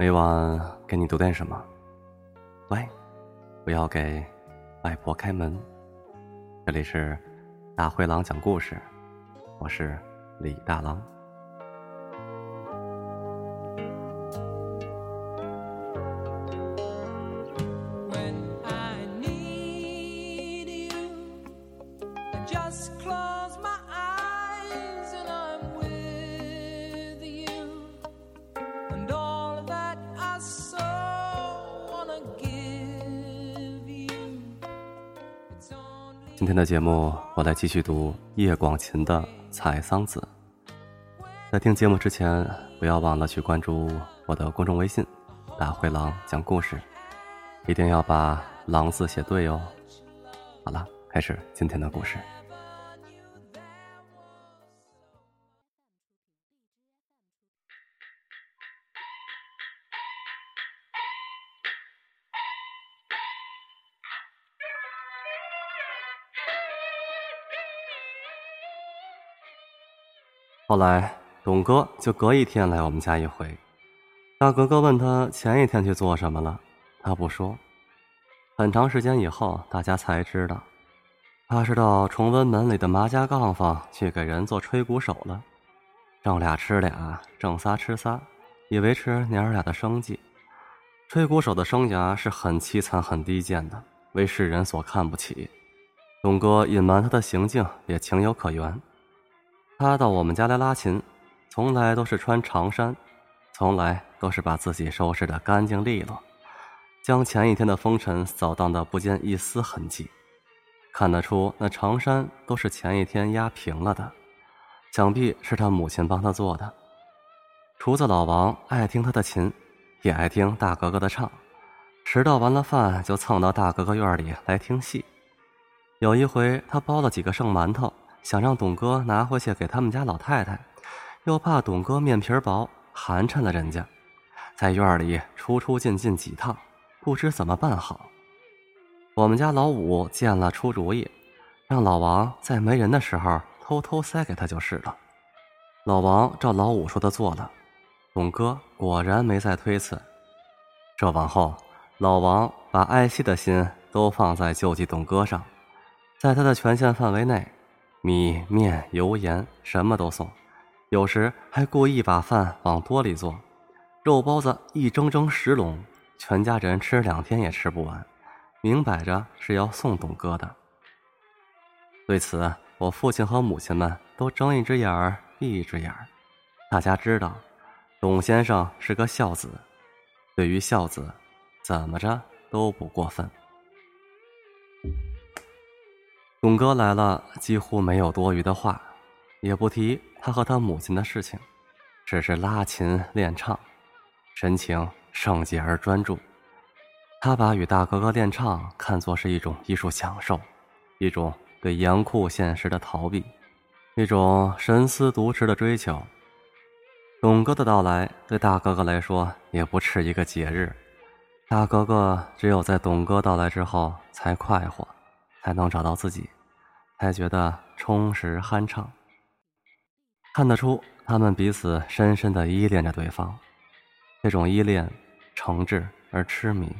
每晚给你读点什么？喂，不要给外婆开门。这里是大灰狼讲故事，我是李大狼。今天的节目，我来继续读叶广芩的《采桑子》。在听节目之前，不要忘了去关注我的公众微信“大灰狼讲故事”，一定要把“狼”字写对哦。好了，开始今天的故事。后来，董哥就隔一天来我们家一回。大格格问他前一天去做什么了，他不说。很长时间以后，大家才知道，他是到崇文门里的麻家杠坊去给人做吹鼓手了。挣俩吃俩，挣仨吃仨，以维持娘儿俩的生计。吹鼓手的生涯是很凄惨、很低贱的，为世人所看不起。董哥隐瞒他的行径也情有可原。他到我们家来拉琴，从来都是穿长衫，从来都是把自己收拾的干净利落，将前一天的风尘扫荡的不见一丝痕迹。看得出那长衫都是前一天压平了的，想必是他母亲帮他做的。厨子老王爱听他的琴，也爱听大格格的唱，迟到完了饭就蹭到大格格院里来听戏。有一回，他包了几个剩馒头。想让董哥拿回去给他们家老太太，又怕董哥面皮薄寒碜了人家，在院里出出进进几趟，不知怎么办好。我们家老五见了出主意，让老王在没人的时候偷偷塞给他就是了。老王照老五说的做了，董哥果然没再推辞。这往后，老王把爱惜的心都放在救济董哥上，在他的权限范围内。米面油盐什么都送，有时还故意把饭往锅里做，肉包子一蒸蒸十笼，全家人吃两天也吃不完，明摆着是要送董哥的。对此，我父亲和母亲们都睁一只眼儿闭一只眼儿。大家知道，董先生是个孝子，对于孝子，怎么着都不过分。董哥来了，几乎没有多余的话，也不提他和他母亲的事情，只是拉琴练唱，神情圣洁而专注。他把与大哥哥练唱看作是一种艺术享受，一种对严酷现实的逃避，一种神思独持的追求。董哥的到来对大哥哥来说也不是一个节日，大哥哥只有在董哥到来之后才快活。才能找到自己，才觉得充实酣畅。看得出他们彼此深深的依恋着对方，这种依恋诚挚而痴迷。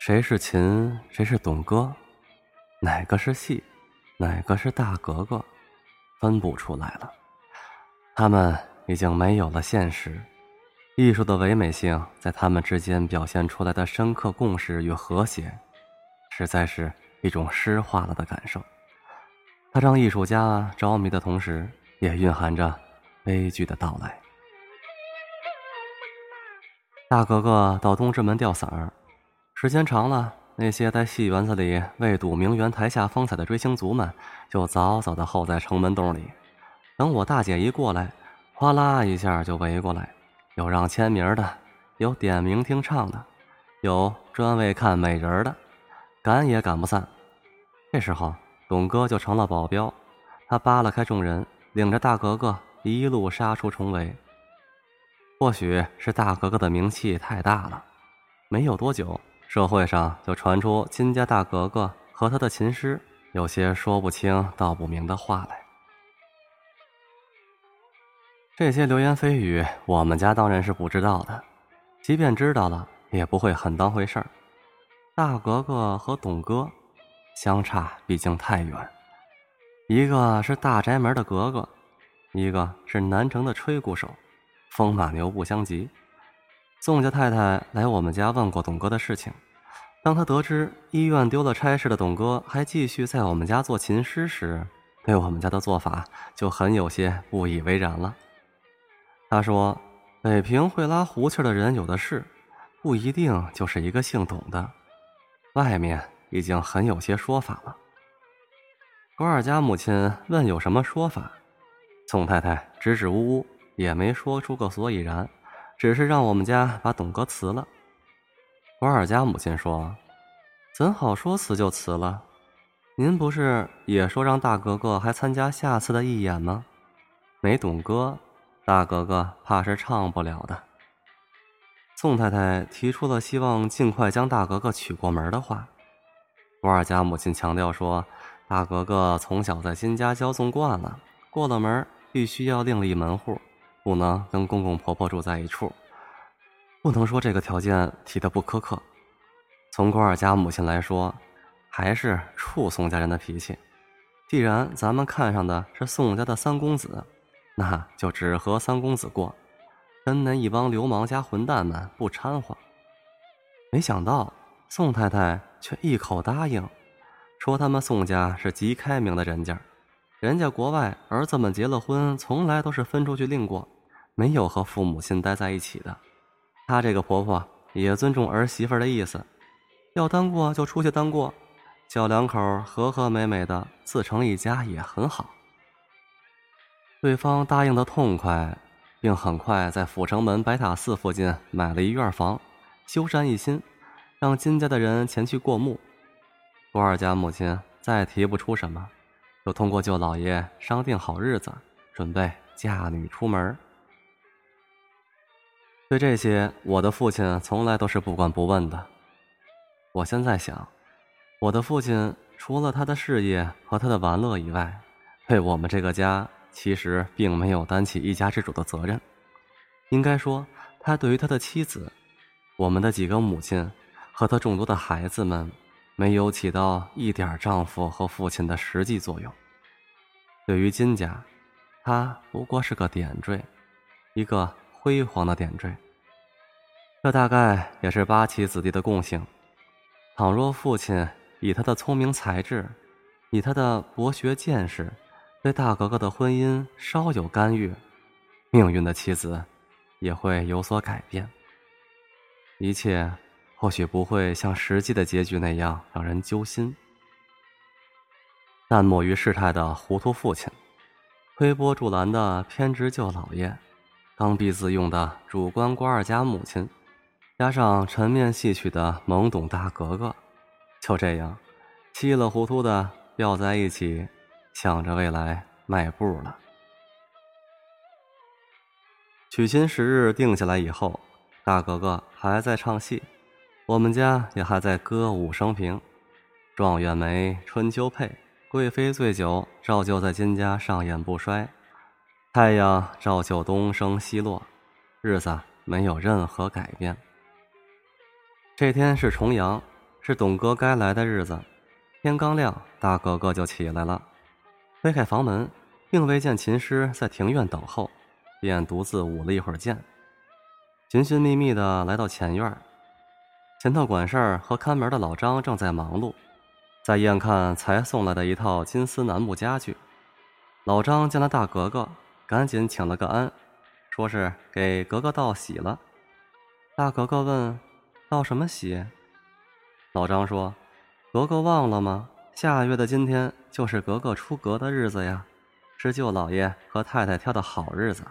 谁是秦，谁是董哥，哪个是戏，哪个是大格格，分不出来了。他们已经没有了现实，艺术的唯美性在他们之间表现出来的深刻共识与和谐，实在是。一种诗化了的感受，它让艺术家着迷的同时，也蕴含着悲剧的到来。大格格到东直门吊嗓儿，时间长了，那些在戏园子里为睹名媛台下风采的追星族们，就早早的候在城门洞里。等我大姐一过来，哗啦一下就围过来，有让签名的，有点名听唱的，有专为看美人的。赶也赶不散，这时候董哥就成了保镖，他扒拉开众人，领着大格格一路杀出重围。或许是大格格的名气太大了，没有多久，社会上就传出金家大格格和他的琴师有些说不清道不明的话来。这些流言蜚语，我们家当然是不知道的。即便知道了，也不会很当回事儿。大格格和董哥相差毕竟太远，一个是大宅门的格格，一个是南城的吹鼓手，风马牛不相及。宋家太太来我们家问过董哥的事情，当他得知医院丢了差事的董哥还继续在我们家做琴师时，对我们家的做法就很有些不以为然了。他说：“北平会拉胡琴的人有的是，不一定就是一个姓董的，外面已经很有些说法了。”郭二家母亲问有什么说法，宋太太支支吾吾，也没说出个所以然。只是让我们家把董哥辞了。我二家母亲说：“怎好说辞就辞了？您不是也说让大格格还参加下次的义演吗？没董哥，大格格怕是唱不了的。”宋太太提出了希望尽快将大格格娶过门的话。我二家母亲强调说：“大格格从小在金家骄纵惯了，过了门必须要另立门户。”不能跟公公婆婆住在一处，不能说这个条件提的不苛刻。从郭二家母亲来说，还是处宋家人的脾气。既然咱们看上的是宋家的三公子，那就只和三公子过，跟那一帮流氓加混蛋们不掺和。没想到宋太太却一口答应，说他们宋家是极开明的人家，人家国外儿子们结了婚，从来都是分出去另过。没有和父母亲待在一起的，她这个婆婆也尊重儿媳妇的意思，要单过就出去单过，小两口和和美美的自成一家也很好。对方答应的痛快，并很快在阜成门白塔寺附近买了一院房，修缮一新，让金家的人前去过目。郭二家母亲再提不出什么，就通过舅老爷商定好日子，准备嫁女出门。对这些，我的父亲从来都是不管不问的。我现在想，我的父亲除了他的事业和他的玩乐以外，对我们这个家其实并没有担起一家之主的责任。应该说，他对于他的妻子、我们的几个母亲和他众多的孩子们，没有起到一点丈夫和父亲的实际作用。对于金家，他不过是个点缀，一个。辉煌的点缀，这大概也是八旗子弟的共性。倘若父亲以他的聪明才智，以他的博学见识，对大格格的婚姻稍有干预，命运的妻子也会有所改变。一切或许不会像实际的结局那样让人揪心，但莫于事态的糊涂父亲，推波助澜的偏执舅老爷。刚愎自用的主观官二家母亲，加上沉面戏曲的懵懂大格格，就这样，稀里糊涂的吊在一起，向着未来迈步了。娶亲时日定下来以后，大格格还在唱戏，我们家也还在歌舞升平，状元梅、春秋配、贵妃醉酒，照旧在金家上演不衰。太阳照旧东升西落，日子没有任何改变。这天是重阳，是董哥该来的日子。天刚亮，大哥哥就起来了，推开房门，并未见琴师在庭院等候，便独自舞了一会儿剑，寻寻觅觅的来到前院。前头管事儿和看门的老张正在忙碌，在验看才送来的一套金丝楠木家具。老张见了大格格。赶紧请了个安，说是给格格道喜了。大格格问：“道什么喜？”老张说：“格格忘了吗？下月的今天就是格格出阁的日子呀，是舅老爷和太太挑的好日子。”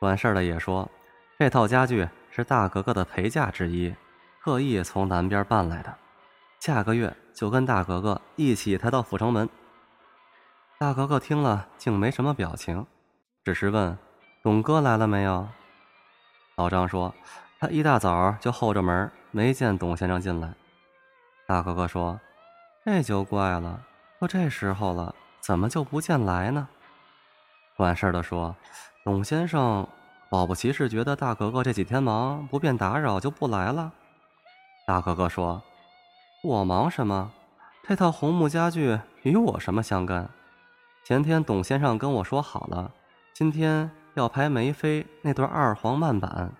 管事儿的也说：“这套家具是大格格的陪嫁之一，特意从南边搬来的，下个月就跟大格格一起抬到阜成门。”大格格听了，竟没什么表情。只是问：“董哥来了没有？”老张说：“他一大早就候着门，没见董先生进来。”大格格说：“这就怪了，都这时候了，怎么就不见来呢？”管事的说：“董先生保不齐是觉得大格格这几天忙，不便打扰，就不来了。大格格说：“我忙什么？这套红木家具与我什么相干？前天董先生跟我说好了，今天要排梅妃那段二黄慢板。”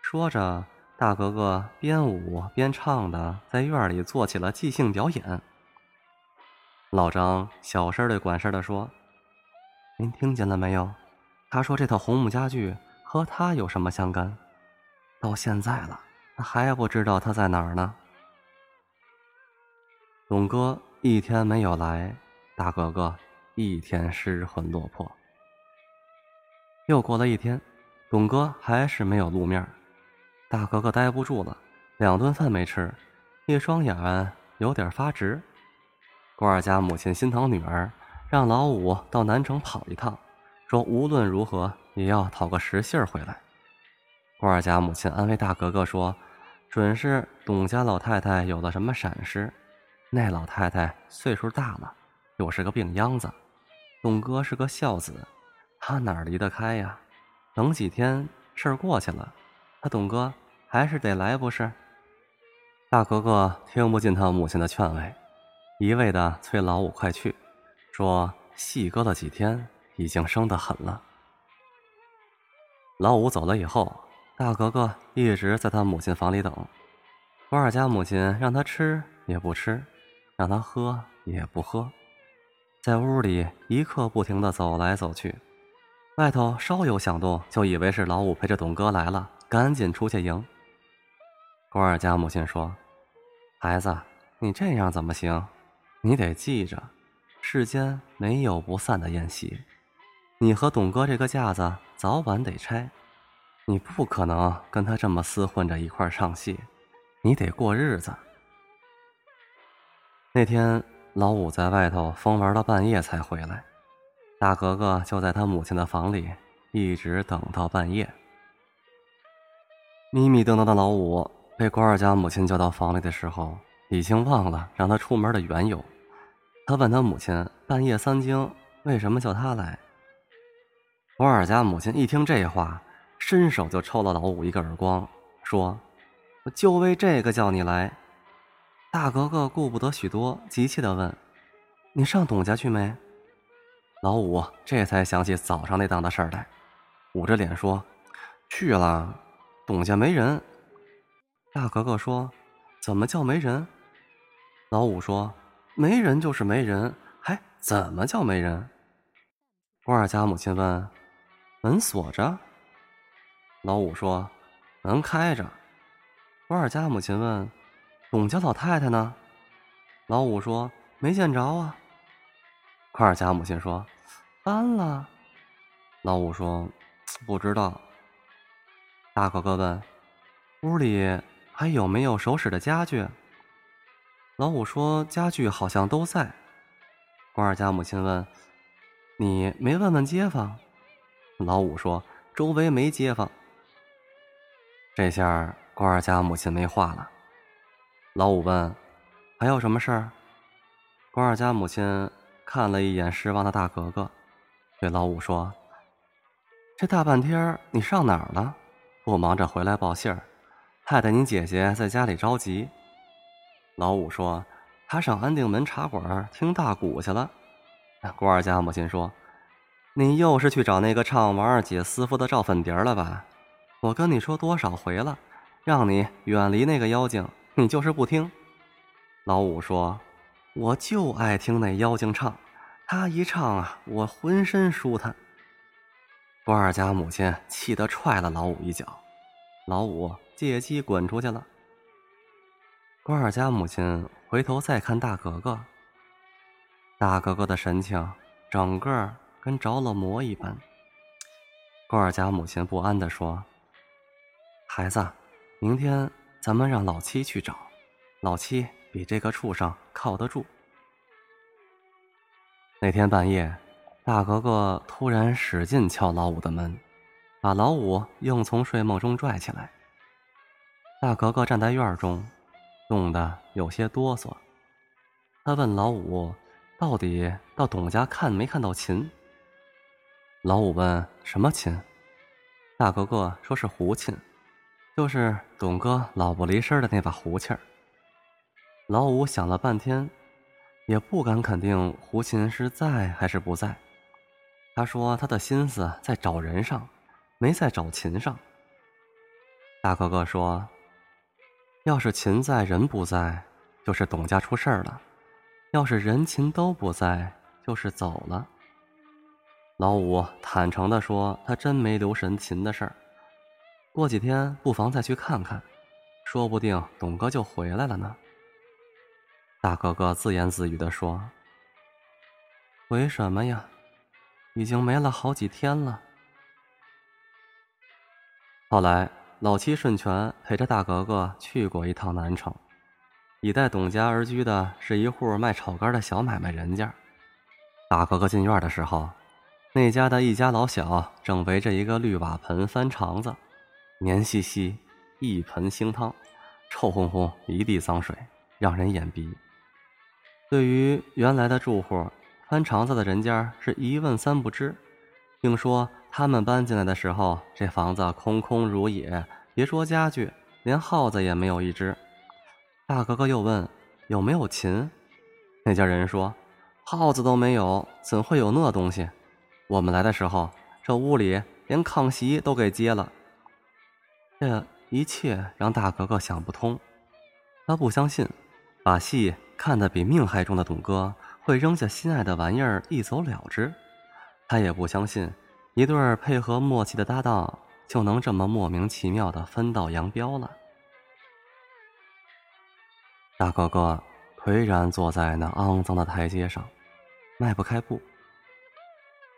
说着，大格格边舞边唱的在院里做起了即兴表演。老张小声对管事的说：“您听见了没有？他说这套红木家具和他有什么相干？到现在了。”还不知道他在哪儿呢。董哥一天没有来，大哥哥一天失魂落魄。又过了一天，董哥还是没有露面，大格格待不住了，两顿饭没吃，一双眼有点发直。郭二家母亲心疼女儿，让老五到南城跑一趟，说无论如何也要讨个实信儿回来。郭二家母亲安慰大格格说：“准是董家老太太有了什么闪失。那老太太岁数大了，又是个病秧子。董哥是个孝子，他哪离得开呀？等几天事儿过去了，他董哥还是得来，不是？”大格格听不进他母亲的劝慰，一味的催老五快去，说细搁了几天，已经生得很了。老五走了以后。大格格一直在他母亲房里等，郭二家母亲让他吃也不吃，让他喝也不喝，在屋里一刻不停的走来走去，外头稍有响动，就以为是老五陪着董哥来了，赶紧出去迎。郭二家母亲说：“孩子，你这样怎么行？你得记着，世间没有不散的宴席，你和董哥这个架子早晚得拆。”你不可能跟他这么厮混着一块唱戏，你得过日子。那天老五在外头疯玩到半夜才回来，大格格就在他母亲的房里一直等到半夜。迷迷瞪瞪的老五被关二家母亲叫到房里的时候，已经忘了让他出门的缘由。他问他母亲半夜三更为什么叫他来。关二家母亲一听这话。伸手就抽了老五一个耳光，说：“我就为这个叫你来。”大格格顾不得许多，急切的问：“你上董家去没？”老五这才想起早上那档的事儿来，捂着脸说：“去了，董家没人。”大格格说：“怎么叫没人？”老五说：“没人就是没人，还怎么叫没人？”郭二家母亲问：“门锁着？”老五说：“门开着。”郭二家母亲问：“董家老太太呢？”老五说：“没见着啊。”郭二家母亲说：“搬了。”老五说：“不知道。”大哥哥问：“屋里还有没有手使的家具？”老五说：“家具好像都在。”关二家母亲问：“你没问问街坊？”老五说：“周围没街坊。”这下关二家母亲没话了。老五问：“还有什么事儿？”关二家母亲看了一眼失望的大格格，对老五说：“这大半天你上哪儿了？不忙着回来报信儿，害得你姐姐在家里着急。”老五说：“他上安定门茶馆听大鼓去了。”郭二家母亲说：“你又是去找那个唱王二姐私妇的赵粉蝶了吧？”我跟你说多少回了，让你远离那个妖精，你就是不听。老五说：“我就爱听那妖精唱，他一唱啊，我浑身舒坦。”郭二家母亲气得踹了老五一脚，老五借机滚出去了。郭二家母亲回头再看大格格，大格格的神情整个跟着了魔一般。郭二家母亲不安地说。孩子，明天咱们让老七去找，老七比这个畜生靠得住。那天半夜，大格格突然使劲敲老五的门，把老五硬从睡梦中拽起来。大格格站在院中，冻得有些哆嗦。他问老五：“到底到董家看没看到琴？”老五问：“什么琴？”大格格说是胡琴，就是董哥老不离身的那把胡琴儿。老五想了半天，也不敢肯定胡琴是在还是不在。他说他的心思在找人上，没在找琴上。大哥哥说：“要是琴在人不在，就是董家出事儿了；要是人琴都不在，就是走了。”老五坦诚的说：“他真没留神琴的事儿，过几天不妨再去看看，说不定董哥就回来了呢。”大哥哥自言自语的说：“回什么呀？已经没了好几天了。”后来，老七顺全陪着大格格去过一趟南城，以带董家而居的是一户卖炒肝的小买卖人家。大格格进院的时候。那家的一家老小正围着一个绿瓦盆翻肠子，黏兮兮，一盆腥汤，臭烘烘，一地脏水，让人眼鼻。对于原来的住户，搬肠子的人家是一问三不知。听说他们搬进来的时候，这房子空空如也，别说家具，连耗子也没有一只。大哥哥又问有没有琴，那家人说耗子都没有，怎会有那东西？我们来的时候，这屋里连炕席都给揭了。这一切让大格格想不通，他不相信，把戏看得比命还重的董哥会扔下心爱的玩意儿一走了之，他也不相信一对配合默契的搭档就能这么莫名其妙的分道扬镳了。大哥哥颓然坐在那肮脏的台阶上，迈不开步。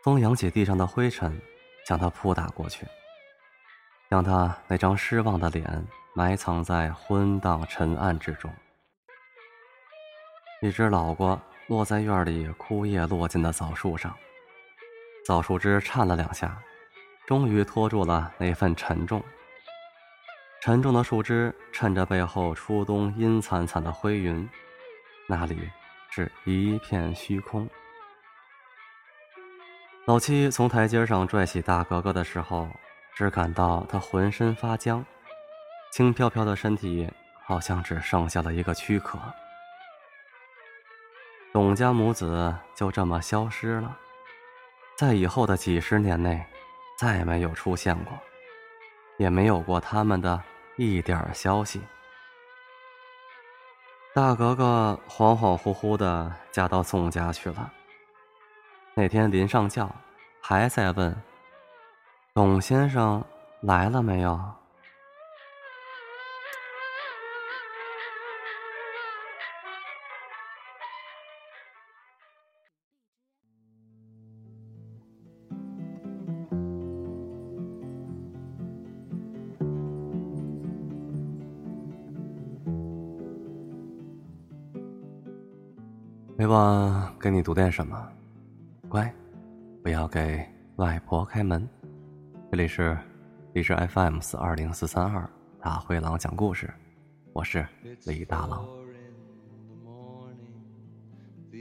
风扬起地上的灰尘，将他扑打过去，将他那张失望的脸埋藏在昏荡沉暗之中。一只老瓜落在院里枯叶落尽的枣树上，枣树枝颤了两下，终于拖住了那份沉重。沉重的树枝衬着背后初冬阴惨惨的灰云，那里是一片虚空。老七从台阶上拽起大格格的时候，只感到他浑身发僵，轻飘飘的身体好像只剩下了一个躯壳。董家母子就这么消失了，在以后的几十年内，再没有出现过，也没有过他们的一点消息。大格格恍恍惚惚的嫁到宋家去了。那天临上轿，还在问：“董先生来了没有？”每晚给你读点什么？乖，不要给外婆开门。这里是荔枝 FM 四二零四三二大灰狼讲故事，我是李大狼。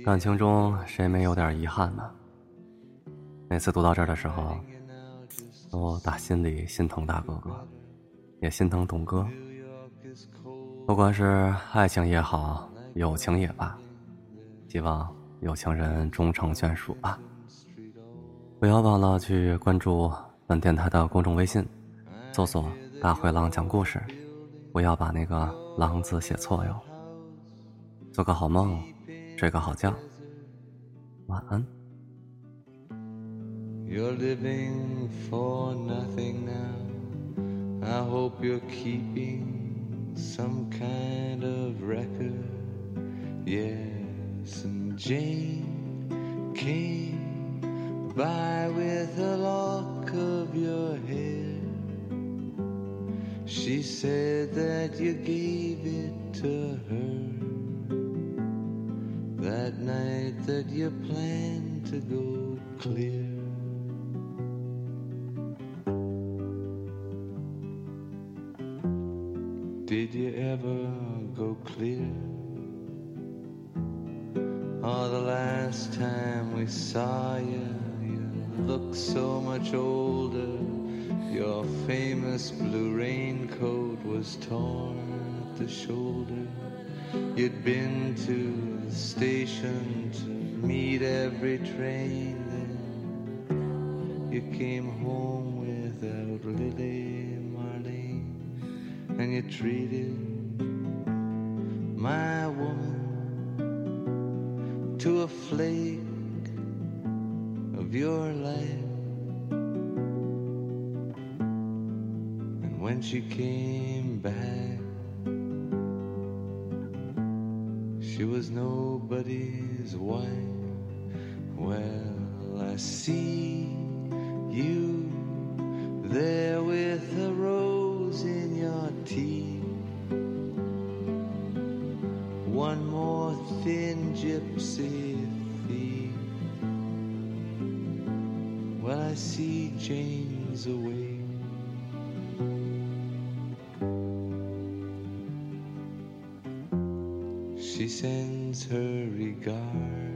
感情中谁没有点遗憾呢？每次读到这儿的时候，都打心里心疼大哥哥，也心疼董哥。不管是爱情也好，友情也罢，希望。有情人终成眷属吧！不要忘了去关注本电台的公众微信，搜索“大灰狼讲故事”，不要把那个“狼”字写错哟。做个好梦，睡个好觉，晚安。Jane came by with a lock of your hair. She said that you gave it to her that night that you planned to go clear. Did you ever go clear? Oh, the last time we saw you, you looked so much older. Your famous blue raincoat was torn at the shoulder. You'd been to the station to meet every train. Then you came home without Lily Marlene, and you treated my to a flake of your life. And when she came back, she was nobody's wife. Well, I see you there thief. Well, I see Jane's away. She sends her regard.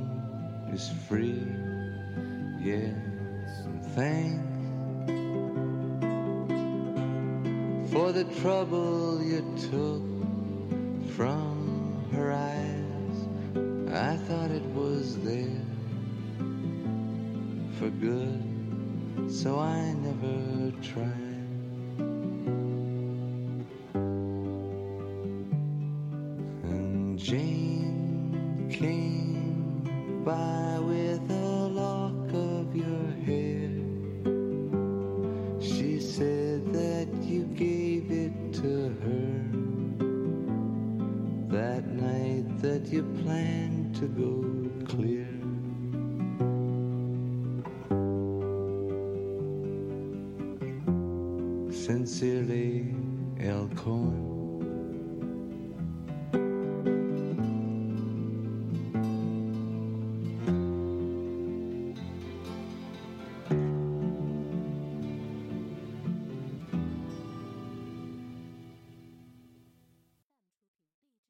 is free. Yes, and thanks for the trouble you took from her eyes. I thought it was there for good, so I never tried. And Jane came by